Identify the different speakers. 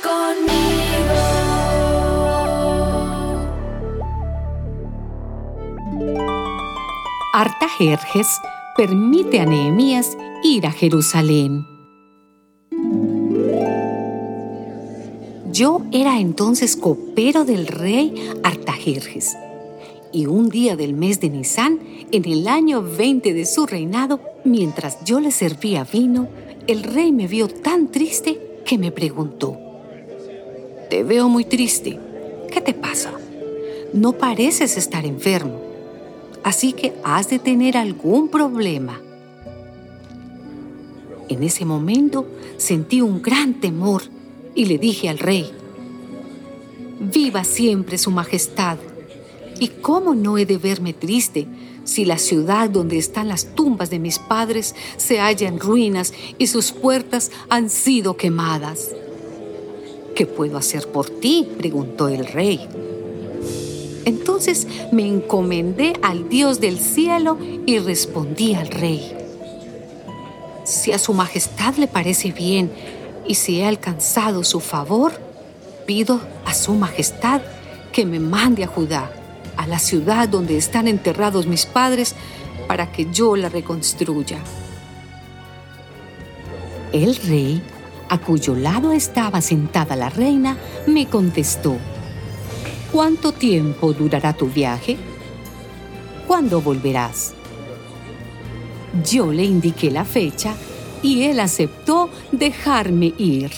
Speaker 1: conmigo.
Speaker 2: Artajerjes permite a Nehemías ir a Jerusalén. Yo era entonces copero del rey Artajerjes. Y un día del mes de Nisan, en el año 20 de su reinado, mientras yo le servía vino, el rey me vio tan triste que me preguntó, Te veo muy triste. ¿Qué te pasa? No pareces estar enfermo. Así que has de tener algún problema. En ese momento sentí un gran temor y le dije al rey, Viva siempre su majestad. ¿Y cómo no he de verme triste si la ciudad donde están las tumbas de mis padres se halla en ruinas y sus puertas han sido quemadas? ¿Qué puedo hacer por ti? preguntó el rey. Entonces me encomendé al Dios del cielo y respondí al rey. Si a su majestad le parece bien y si he alcanzado su favor, pido a su majestad que me mande a Judá, a la ciudad donde están enterrados mis padres, para que yo la reconstruya. El rey, a cuyo lado estaba sentada la reina, me contestó, ¿Cuánto tiempo durará tu viaje? ¿Cuándo volverás? Yo le indiqué la fecha y él aceptó dejarme ir.